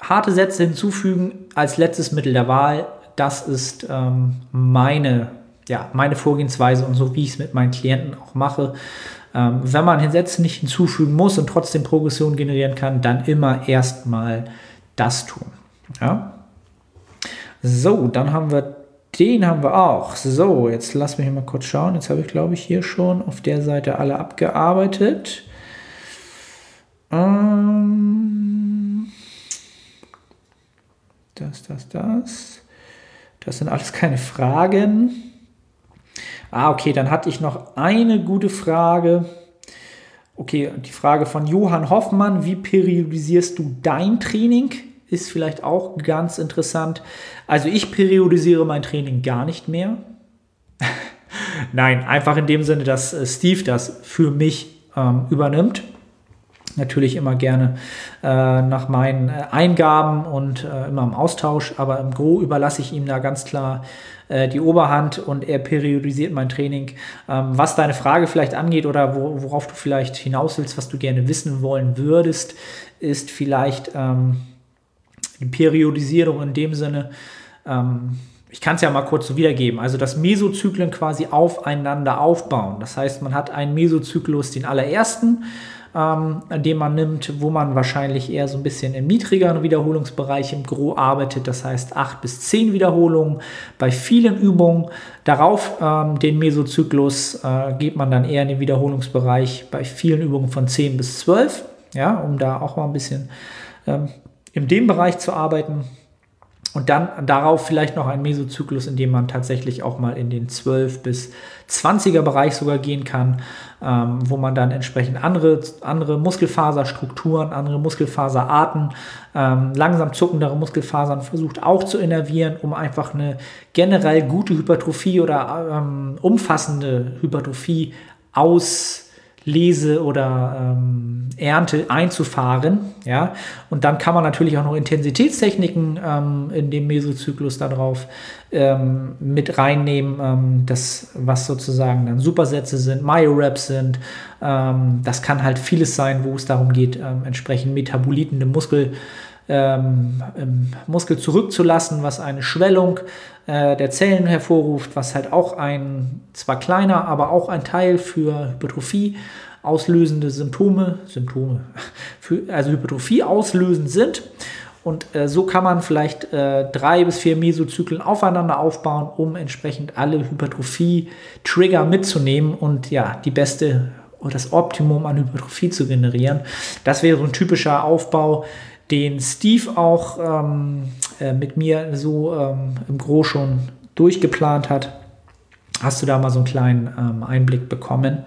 harte Sätze hinzufügen als letztes Mittel der Wahl, das ist ähm, meine, ja, meine Vorgehensweise und so wie ich es mit meinen Klienten auch mache. Ähm, wenn man Sätze nicht hinzufügen muss und trotzdem Progression generieren kann, dann immer erstmal das tun. Ja? So, dann haben wir Den haben wir auch. So, jetzt lass mich mal kurz schauen. Jetzt habe ich, glaube ich, hier schon auf der Seite alle abgearbeitet. Ähm, das, das, das. Das sind alles keine Fragen. Ah, okay, dann hatte ich noch eine gute Frage. Okay, die Frage von Johann Hoffmann, wie periodisierst du dein Training? Ist vielleicht auch ganz interessant. Also ich periodisiere mein Training gar nicht mehr. <laughs> Nein, einfach in dem Sinne, dass äh, Steve das für mich ähm, übernimmt natürlich immer gerne äh, nach meinen äh, Eingaben und äh, immer im Austausch, aber im Gro überlasse ich ihm da ganz klar äh, die Oberhand und er periodisiert mein Training. Ähm, was deine Frage vielleicht angeht oder wo, worauf du vielleicht hinaus willst, was du gerne wissen wollen würdest, ist vielleicht ähm, die Periodisierung in dem Sinne, ähm, ich kann es ja mal kurz so wiedergeben. Also, dass Mesozyklen quasi aufeinander aufbauen. Das heißt, man hat einen Mesozyklus, den allerersten, ähm, den man nimmt, wo man wahrscheinlich eher so ein bisschen im niedrigeren Wiederholungsbereich im Gro arbeitet, das heißt 8 bis 10 Wiederholungen bei vielen Übungen. Darauf ähm, den Mesozyklus äh, geht man dann eher in den Wiederholungsbereich bei vielen Übungen von 10 bis 12, ja, um da auch mal ein bisschen ähm, in dem Bereich zu arbeiten. Und dann darauf vielleicht noch ein Mesozyklus, in dem man tatsächlich auch mal in den 12 bis 20er Bereich sogar gehen kann, ähm, wo man dann entsprechend andere, andere Muskelfaserstrukturen, andere Muskelfaserarten, ähm, langsam zuckendere Muskelfasern versucht auch zu innervieren, um einfach eine generell gute Hypertrophie oder ähm, umfassende Hypertrophie aus Lese oder ähm, Ernte einzufahren. Ja? Und dann kann man natürlich auch noch Intensitätstechniken ähm, in dem Mesozyklus darauf ähm, mit reinnehmen, ähm, das, was sozusagen dann Supersätze sind, Myoreps sind. Ähm, das kann halt vieles sein, wo es darum geht, ähm, entsprechend Metaboliten im Muskel Muskel zurückzulassen, was eine Schwellung äh, der Zellen hervorruft, was halt auch ein, zwar kleiner, aber auch ein Teil für Hypertrophie auslösende Symptome, Symptome, <laughs> für, also Hypertrophie auslösend sind. Und äh, so kann man vielleicht äh, drei bis vier Mesozyklen aufeinander aufbauen, um entsprechend alle Hypertrophie-Trigger mitzunehmen und ja, die beste oder das Optimum an Hypertrophie zu generieren. Das wäre so ein typischer Aufbau, den Steve auch ähm, äh, mit mir so ähm, im Gro schon durchgeplant hat. Hast du da mal so einen kleinen ähm, Einblick bekommen?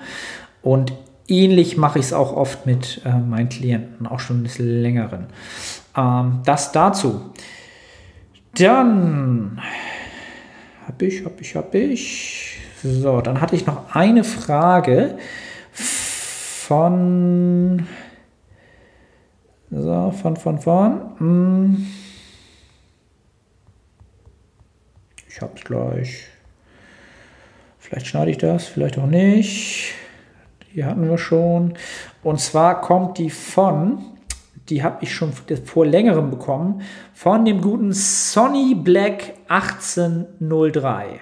Und ähnlich mache ich es auch oft mit äh, meinen Klienten, auch schon ein bisschen längeren. Ähm, das dazu. Dann habe ich, habe ich, habe ich. So, dann hatte ich noch eine Frage von so, von, von, von. Hm. Ich hab's gleich. Vielleicht schneide ich das, vielleicht auch nicht. Die hatten wir schon. Und zwar kommt die von, die habe ich schon vor längerem bekommen, von dem guten Sonny Black 1803.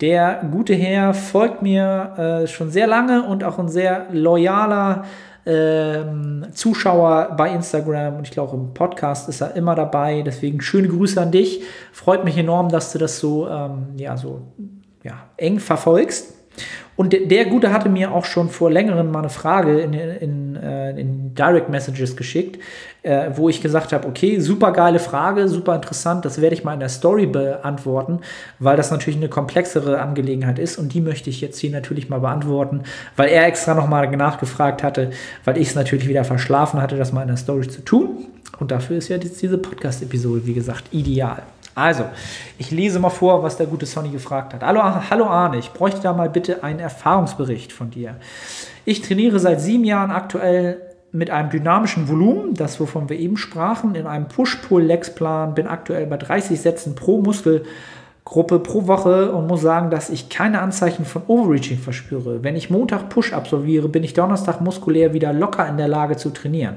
Der gute Herr folgt mir äh, schon sehr lange und auch ein sehr loyaler ähm, Zuschauer bei Instagram und ich glaube im Podcast ist er immer dabei. Deswegen schöne Grüße an dich. Freut mich enorm, dass du das so, ähm, ja, so ja, eng verfolgst. Und der, der, Gute hatte mir auch schon vor längerem mal eine Frage in, in, äh, in Direct Messages geschickt, äh, wo ich gesagt habe, okay, super geile Frage, super interessant, das werde ich mal in der Story beantworten, weil das natürlich eine komplexere Angelegenheit ist und die möchte ich jetzt hier natürlich mal beantworten, weil er extra nochmal nachgefragt hatte, weil ich es natürlich wieder verschlafen hatte, das mal in der Story zu tun. Und dafür ist ja jetzt diese Podcast-Episode, wie gesagt, ideal. Also, ich lese mal vor, was der gute Sonny gefragt hat. Hallo, hallo Arne, ich bräuchte da mal bitte einen Erfahrungsbericht von dir. Ich trainiere seit sieben Jahren aktuell mit einem dynamischen Volumen, das wovon wir eben sprachen, in einem Push-Pull-Legs-Plan, bin aktuell bei 30 Sätzen pro Muskelgruppe pro Woche und muss sagen, dass ich keine Anzeichen von Overreaching verspüre. Wenn ich Montag Push absolviere, bin ich Donnerstag muskulär wieder locker in der Lage zu trainieren.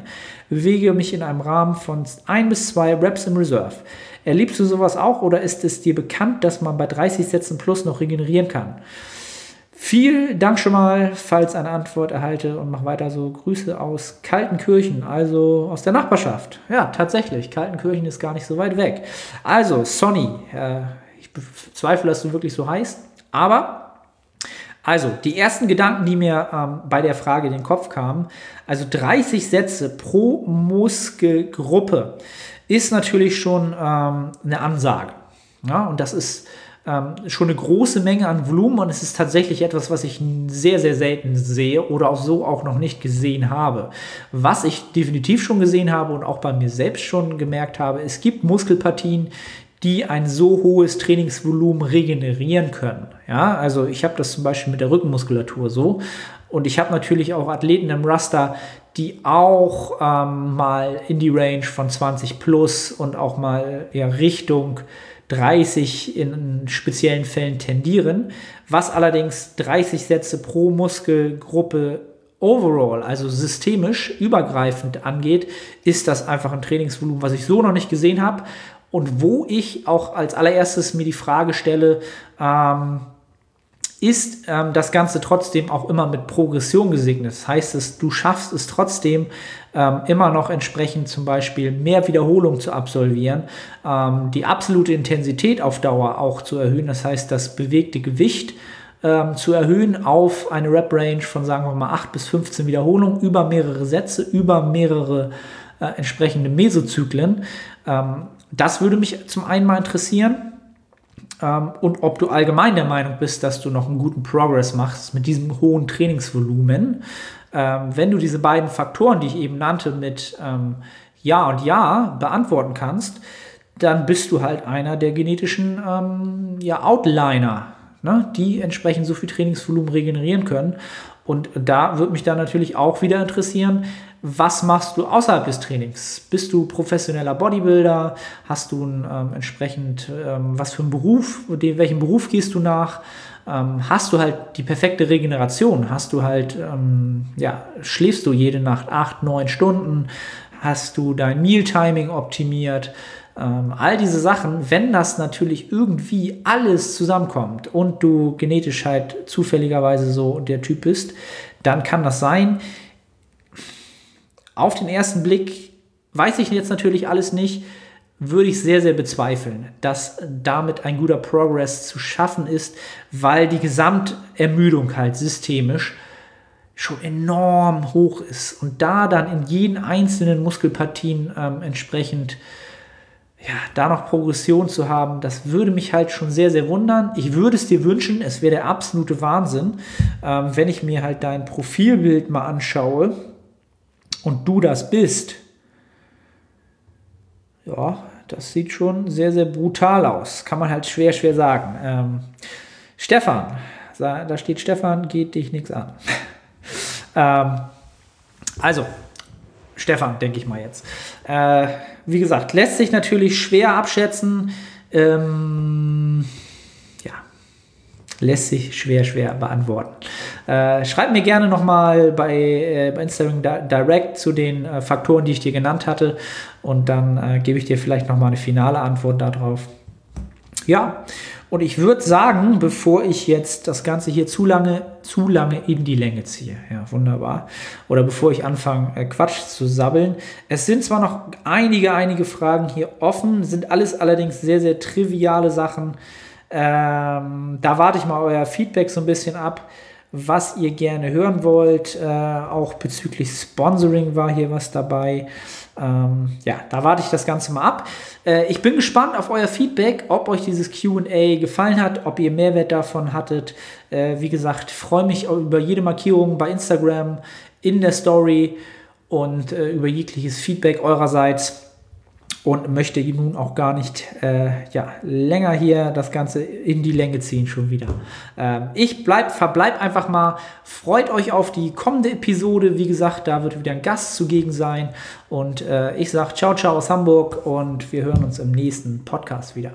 Bewege mich in einem Rahmen von ein bis zwei Reps im Reserve. Erlebst du sowas auch oder ist es dir bekannt, dass man bei 30 Sätzen plus noch regenerieren kann? Vielen Dank schon mal, falls eine Antwort erhalte und mach weiter so. Grüße aus Kaltenkirchen, also aus der Nachbarschaft. Ja, tatsächlich, Kaltenkirchen ist gar nicht so weit weg. Also, Sonny, äh, Ich bezweifle, dass du wirklich so heißt. Aber, also, die ersten Gedanken, die mir ähm, bei der Frage in den Kopf kamen, also 30 Sätze pro Muskelgruppe ist natürlich schon ähm, eine Ansage. Ja, und das ist ähm, schon eine große Menge an Volumen und es ist tatsächlich etwas, was ich sehr, sehr selten sehe oder auch so auch noch nicht gesehen habe. Was ich definitiv schon gesehen habe und auch bei mir selbst schon gemerkt habe, es gibt Muskelpartien, die ein so hohes Trainingsvolumen regenerieren können. Ja, also ich habe das zum Beispiel mit der Rückenmuskulatur so. Und ich habe natürlich auch Athleten im Raster, die auch ähm, mal in die Range von 20 plus und auch mal ja, Richtung 30 in speziellen Fällen tendieren, was allerdings 30 Sätze pro Muskelgruppe overall, also systemisch übergreifend angeht, ist das einfach ein Trainingsvolumen, was ich so noch nicht gesehen habe. Und wo ich auch als allererstes mir die Frage stelle, ähm, ist ähm, das Ganze trotzdem auch immer mit Progression gesegnet. Das heißt, dass du schaffst es trotzdem ähm, immer noch entsprechend zum Beispiel mehr Wiederholung zu absolvieren, ähm, die absolute Intensität auf Dauer auch zu erhöhen. Das heißt, das bewegte Gewicht ähm, zu erhöhen auf eine Rep-Range von, sagen wir mal, 8 bis 15 Wiederholungen über mehrere Sätze, über mehrere äh, entsprechende Mesozyklen. Ähm, das würde mich zum einen mal interessieren ähm, und ob du allgemein der Meinung bist, dass du noch einen guten Progress machst mit diesem hohen Trainingsvolumen. Ähm, wenn du diese beiden Faktoren, die ich eben nannte, mit ähm, Ja und Ja beantworten kannst, dann bist du halt einer der genetischen ähm, ja, Outliner, ne, die entsprechend so viel Trainingsvolumen regenerieren können. Und da würde mich dann natürlich auch wieder interessieren, was machst du außerhalb des Trainings? Bist du professioneller Bodybuilder? Hast du ein, ähm, entsprechend, ähm, was für einen Beruf, welchen Beruf gehst du nach? Ähm, hast du halt die perfekte Regeneration? Hast du halt, ähm, ja, schläfst du jede Nacht acht, neun Stunden? Hast du dein Mealtiming optimiert? Ähm, all diese Sachen, wenn das natürlich irgendwie alles zusammenkommt und du genetisch halt zufälligerweise so der Typ bist, dann kann das sein, auf den ersten Blick weiß ich jetzt natürlich alles nicht, würde ich sehr, sehr bezweifeln, dass damit ein guter Progress zu schaffen ist, weil die Gesamtermüdung halt systemisch schon enorm hoch ist und da dann in jeden einzelnen Muskelpartien ähm, entsprechend ja, da noch Progression zu haben, das würde mich halt schon sehr, sehr wundern. Ich würde es dir wünschen, es wäre der absolute Wahnsinn, ähm, wenn ich mir halt dein Profilbild mal anschaue und du das bist, ja, das sieht schon sehr, sehr brutal aus. Kann man halt schwer, schwer sagen. Ähm, Stefan, da steht Stefan, geht dich nichts an. <laughs> ähm, also, Stefan, denke ich mal jetzt. Äh, wie gesagt, lässt sich natürlich schwer abschätzen. Ähm, lässt sich schwer, schwer beantworten. Äh, schreib mir gerne nochmal bei, äh, bei Instagram direkt zu den äh, Faktoren, die ich dir genannt hatte und dann äh, gebe ich dir vielleicht nochmal eine finale Antwort darauf. Ja, und ich würde sagen, bevor ich jetzt das Ganze hier zu lange, zu lange in die Länge ziehe, ja, wunderbar, oder bevor ich anfange, äh, Quatsch zu sabbeln, es sind zwar noch einige, einige Fragen hier offen, sind alles allerdings sehr, sehr triviale Sachen, ähm, da warte ich mal euer Feedback so ein bisschen ab, was ihr gerne hören wollt. Äh, auch bezüglich Sponsoring war hier was dabei. Ähm, ja, da warte ich das Ganze mal ab. Äh, ich bin gespannt auf euer Feedback, ob euch dieses QA gefallen hat, ob ihr Mehrwert davon hattet. Äh, wie gesagt, freue mich über jede Markierung bei Instagram, in der Story und äh, über jegliches Feedback eurerseits und möchte nun auch gar nicht äh, ja, länger hier das Ganze in die Länge ziehen schon wieder. Ähm, ich bleib, verbleib einfach mal. Freut euch auf die kommende Episode. Wie gesagt, da wird wieder ein Gast zugegen sein. Und äh, ich sage ciao, ciao aus Hamburg und wir hören uns im nächsten Podcast wieder.